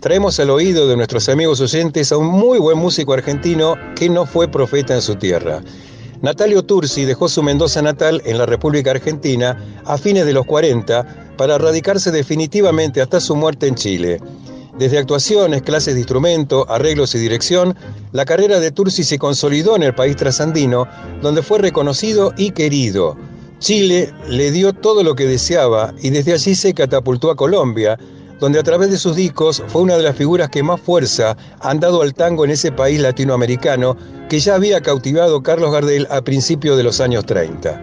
traemos al oído de nuestros amigos oyentes a un muy buen músico argentino que no fue profeta en su tierra. Natalio Tursi dejó su Mendoza natal en la República Argentina a fines de los 40 para radicarse definitivamente hasta su muerte en Chile. Desde actuaciones, clases de instrumento, arreglos y dirección, la carrera de Tursi se consolidó en el país trasandino, donde fue reconocido y querido. Chile le dio todo lo que deseaba y desde allí se catapultó a Colombia, donde a través de sus discos fue una de las figuras que más fuerza han dado al tango en ese país latinoamericano que ya había cautivado Carlos Gardel a principios de los años 30.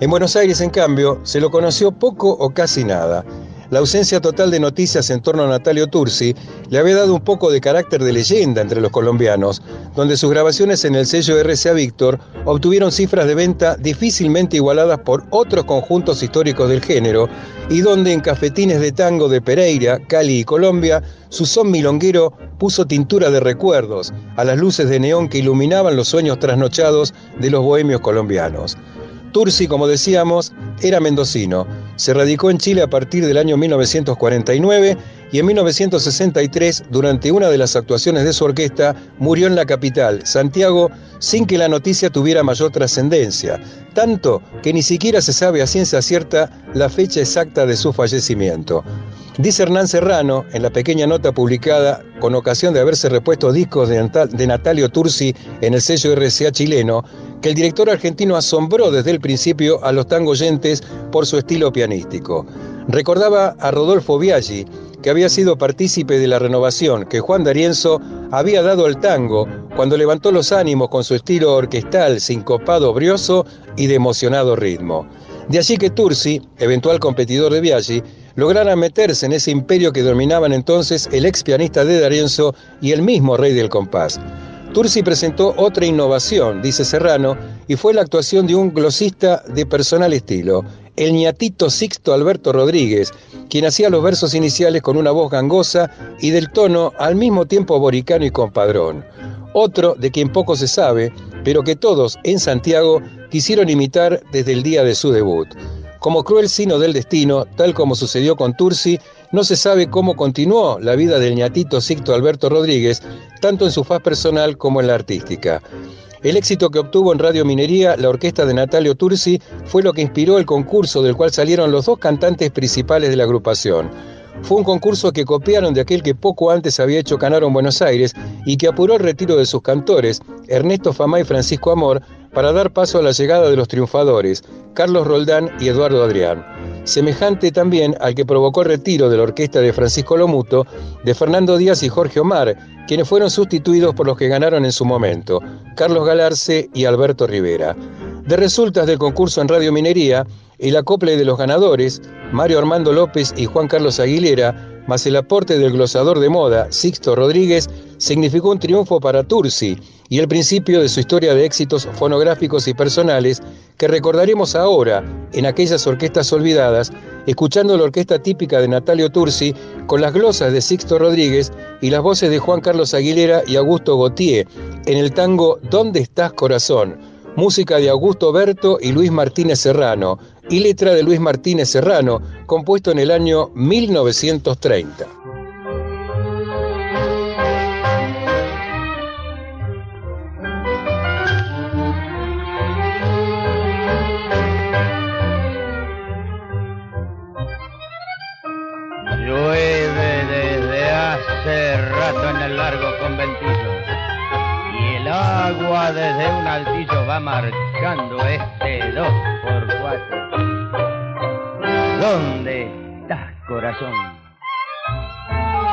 En Buenos Aires, en cambio, se lo conoció poco o casi nada. La ausencia total de noticias en torno a Natalio Tursi le había dado un poco de carácter de leyenda entre los colombianos, donde sus grabaciones en el sello RCA Víctor obtuvieron cifras de venta difícilmente igualadas por otros conjuntos históricos del género, y donde en cafetines de tango de Pereira, Cali y Colombia, su son milonguero puso tintura de recuerdos a las luces de neón que iluminaban los sueños trasnochados de los bohemios colombianos. Tursi, como decíamos, era mendocino. Se radicó en Chile a partir del año 1949 y en 1963, durante una de las actuaciones de su orquesta, murió en la capital, Santiago, sin que la noticia tuviera mayor trascendencia, tanto que ni siquiera se sabe a ciencia cierta la fecha exacta de su fallecimiento. Dice Hernán Serrano, en la pequeña nota publicada con ocasión de haberse repuesto discos de, Natalio Tursi en el sello RCA chileno, que el director argentino asombró desde el principio a los tangoyentes por su estilo pianístico. Recordaba a Rodolfo Biaggi, que había sido partícipe de la renovación que Juan D'Arienzo había dado al tango cuando levantó los ánimos con su estilo orquestal, sincopado, brioso y de emocionado ritmo. De allí que Tursi, eventual competidor de Biaggi, lograra meterse en ese imperio que dominaban entonces el ex pianista de D'Arienzo y el mismo rey del compás. Tursi presentó otra innovación, dice Serrano, y fue la actuación de un glosista de personal estilo, el ñatito Sixto Alberto Rodríguez, quien hacía los versos iniciales con una voz gangosa y del tono al mismo tiempo boricano y compadrón. Otro de quien poco se sabe, pero que todos en Santiago quisieron imitar desde el día de su debut. Como cruel sino del destino, tal como sucedió con Tursi, no se sabe cómo continuó la vida del ñatito Sixto Alberto Rodríguez, tanto en su faz personal como en la artística. El éxito que obtuvo en Radio Minería la orquesta de Natalio Tursi fue lo que inspiró el concurso del cual salieron los dos cantantes principales de la agrupación. Fue un concurso que copiaron de aquel que poco antes había hecho Canaro en Buenos Aires y que apuró el retiro de sus cantores, Ernesto Famá y Francisco Amor, para dar paso a la llegada de los triunfadores, Carlos Roldán y Eduardo Adrián. Semejante también al que provocó el retiro de la orquesta de Francisco Lomuto, de Fernando Díaz y Jorge Omar, quienes fueron sustituidos por los que ganaron en su momento, Carlos Galarce y Alberto Rivera. De resultas del concurso en Radio Minería, el acople de los ganadores, Mario Armando López y Juan Carlos Aguilera, más el aporte del glosador de moda, Sixto Rodríguez, significó un triunfo para Tursi y el principio de su historia de éxitos fonográficos y personales que recordaremos ahora en aquellas orquestas olvidadas, escuchando la orquesta típica de Natalio Tursi con las glosas de Sixto Rodríguez y las voces de Juan Carlos Aguilera y Augusto Gautier en el tango ¿Dónde estás corazón? Música de Augusto Berto y Luis Martínez Serrano, y letra de Luis Martínez Serrano, compuesto en el año 1930. Corazón?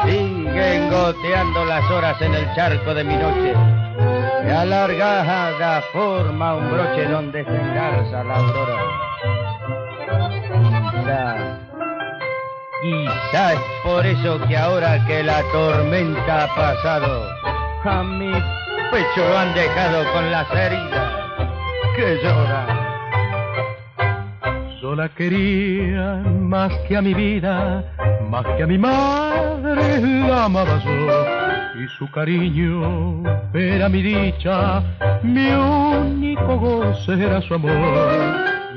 Siguen goteando las horas en el charco de mi noche. Y alargada forma un broche donde se engarza la aurora. Quizá, quizá es por eso que ahora que la tormenta ha pasado, a mi pecho lo han dejado con las heridas que llorar. Yo la quería más que a mi vida, más que a mi madre la amaba yo. Y su cariño era mi dicha, mi único goce era su amor.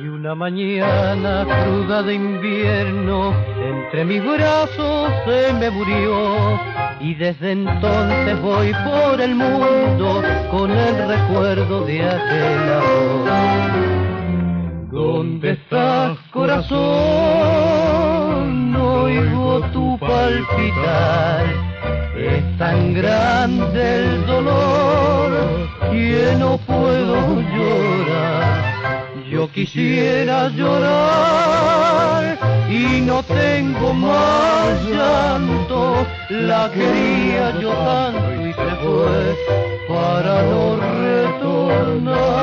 Y una mañana cruda de invierno, entre mis brazos se me murió. Y desde entonces voy por el mundo con el recuerdo de aquel amor. ¿Dónde estás, corazón? No oigo tu palpitar. Es tan grande el dolor que no puedo llorar. Yo quisiera llorar y no tengo más llanto. La quería yo tanto y se fue para no retornar.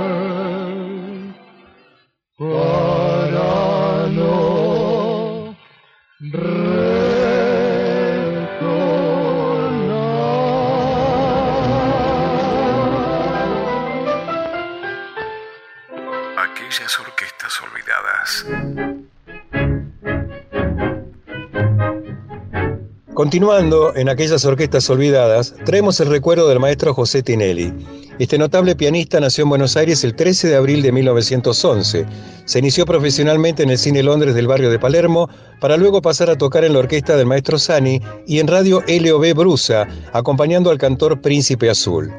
Continuando en aquellas orquestas olvidadas, traemos el recuerdo del maestro José Tinelli. Este notable pianista nació en Buenos Aires el 13 de abril de 1911. Se inició profesionalmente en el Cine Londres del barrio de Palermo, para luego pasar a tocar en la orquesta del maestro Sani y en radio LOB Brusa, acompañando al cantor Príncipe Azul.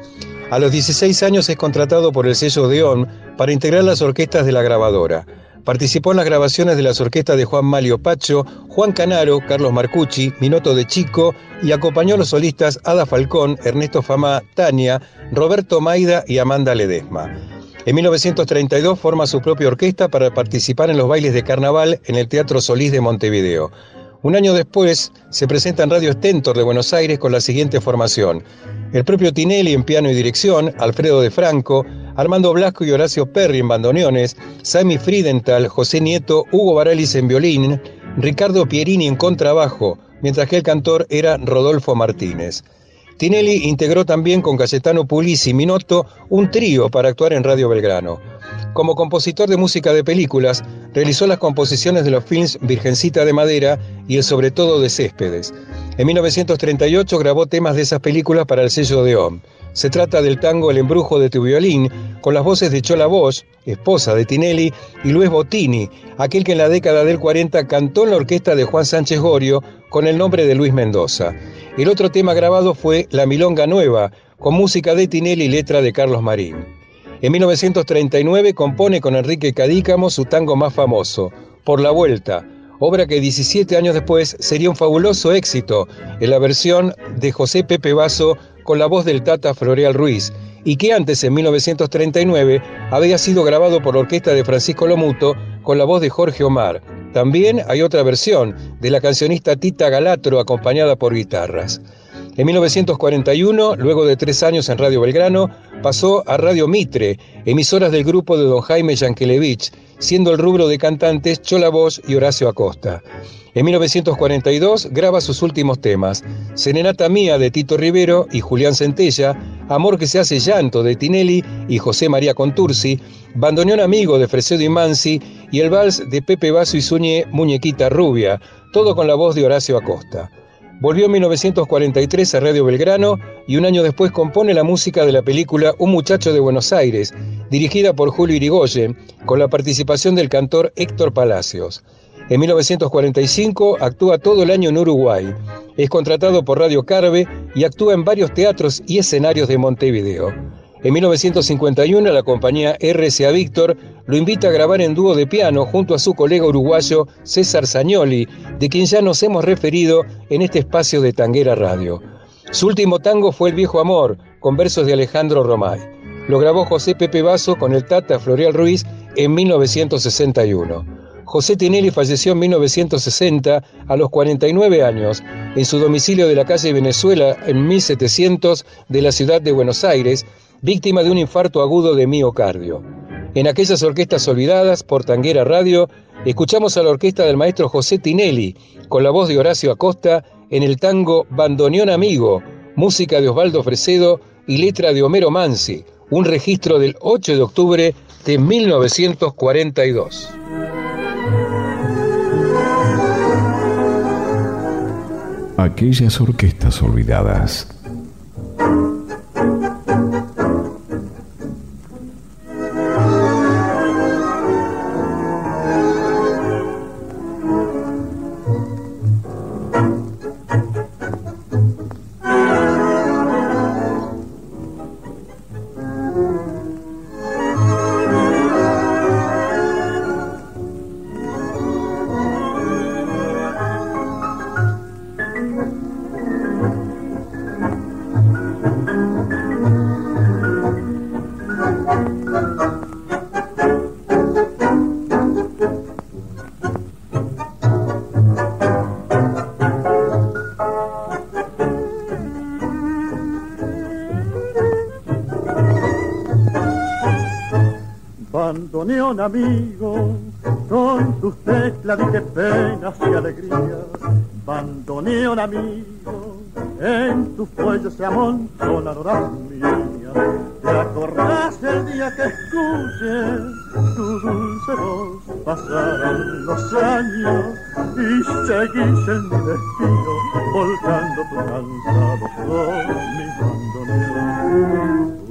A los 16 años es contratado por el sello Odeón para integrar las orquestas de la grabadora. Participó en las grabaciones de las orquestas de Juan Malio Pacho, Juan Canaro, Carlos Marcucci, Minoto de Chico y acompañó a los solistas Ada Falcón, Ernesto Famá, Tania, Roberto Maida y Amanda Ledesma. En 1932 forma su propia orquesta para participar en los bailes de carnaval en el Teatro Solís de Montevideo. Un año después se presenta en Radio Stentor de Buenos Aires con la siguiente formación. El propio Tinelli en piano y dirección, Alfredo de Franco, Armando Blasco y Horacio Perry en bandoneones, Sammy Friedenthal, José Nieto, Hugo Baralis en violín, Ricardo Pierini en contrabajo, mientras que el cantor era Rodolfo Martínez. Tinelli integró también con Cayetano Pulisi y Minotto un trío para actuar en Radio Belgrano. Como compositor de música de películas, realizó las composiciones de los films Virgencita de Madera y El Sobre Todo de Céspedes. En 1938 grabó temas de esas películas para el sello de OM. Se trata del tango El embrujo de tu violín, con las voces de Chola Bosch, esposa de Tinelli, y Luis Bottini, aquel que en la década del 40 cantó en la orquesta de Juan Sánchez Gorio con el nombre de Luis Mendoza. El otro tema grabado fue La Milonga Nueva, con música de Tinelli y letra de Carlos Marín. En 1939 compone con Enrique Cadícamo su tango más famoso, Por la Vuelta, obra que 17 años después sería un fabuloso éxito en la versión de José Pepe Basso con la voz del Tata Floreal Ruiz, y que antes, en 1939, había sido grabado por la orquesta de Francisco Lomuto con la voz de Jorge Omar. También hay otra versión de la cancionista Tita Galatro acompañada por guitarras. En 1941, luego de tres años en Radio Belgrano, pasó a Radio Mitre, emisoras del grupo de don Jaime Yankelevich, siendo el rubro de cantantes Chola Bosch y Horacio Acosta. En 1942 graba sus últimos temas, Serenata Mía de Tito Rivero y Julián Centella, Amor que se hace llanto de Tinelli y José María Contursi, Bandoneón Amigo de Fresedo y Mansi y el vals de Pepe Basso y Suñé Muñequita Rubia, todo con la voz de Horacio Acosta. Volvió en 1943 a Radio Belgrano y un año después compone la música de la película Un muchacho de Buenos Aires, dirigida por Julio Irigoyen, con la participación del cantor Héctor Palacios. En 1945 actúa todo el año en Uruguay. Es contratado por Radio Carve y actúa en varios teatros y escenarios de Montevideo. En 1951 la compañía RCA Víctor lo invita a grabar en dúo de piano junto a su colega uruguayo César Sagnoli, de quien ya nos hemos referido en este espacio de Tanguera Radio. Su último tango fue El viejo amor, con versos de Alejandro Romay. Lo grabó José Pepe Basso con el Tata Florial Ruiz en 1961. José Tinelli falleció en 1960 a los 49 años en su domicilio de la calle Venezuela en 1700 de la ciudad de Buenos Aires, víctima de un infarto agudo de miocardio. En aquellas orquestas olvidadas por Tanguera Radio, escuchamos a la orquesta del maestro José Tinelli, con la voz de Horacio Acosta, en el tango Bandoneón Amigo, música de Osvaldo Fresedo y letra de Homero Mansi, un registro del 8 de octubre de 1942. Aquellas orquestas olvidadas. Amigo, con tus teclas de penas y alegrías. Bandoneón amigo, en tus fuelles se amontonan horas mías. Te acordás el día que escuches tu dulce voz, pasaron los años y seguís en mi destino, volcando tu cansado con mi bandoneón.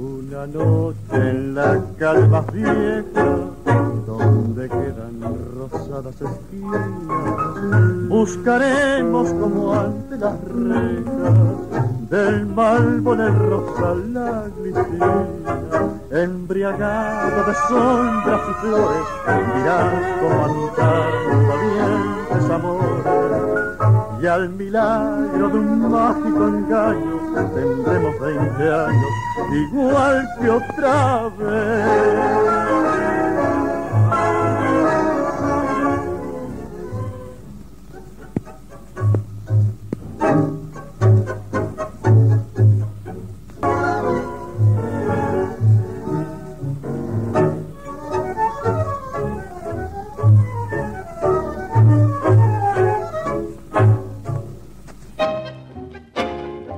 Una noche en la calma vieja donde quedan rosadas esquinas, buscaremos como ante las rejas del malvo en la glicina, embriagado de sombras y flores, dirás como valientes amores, y al milagro de un mágico engaño tendremos 20 años, igual que otra vez.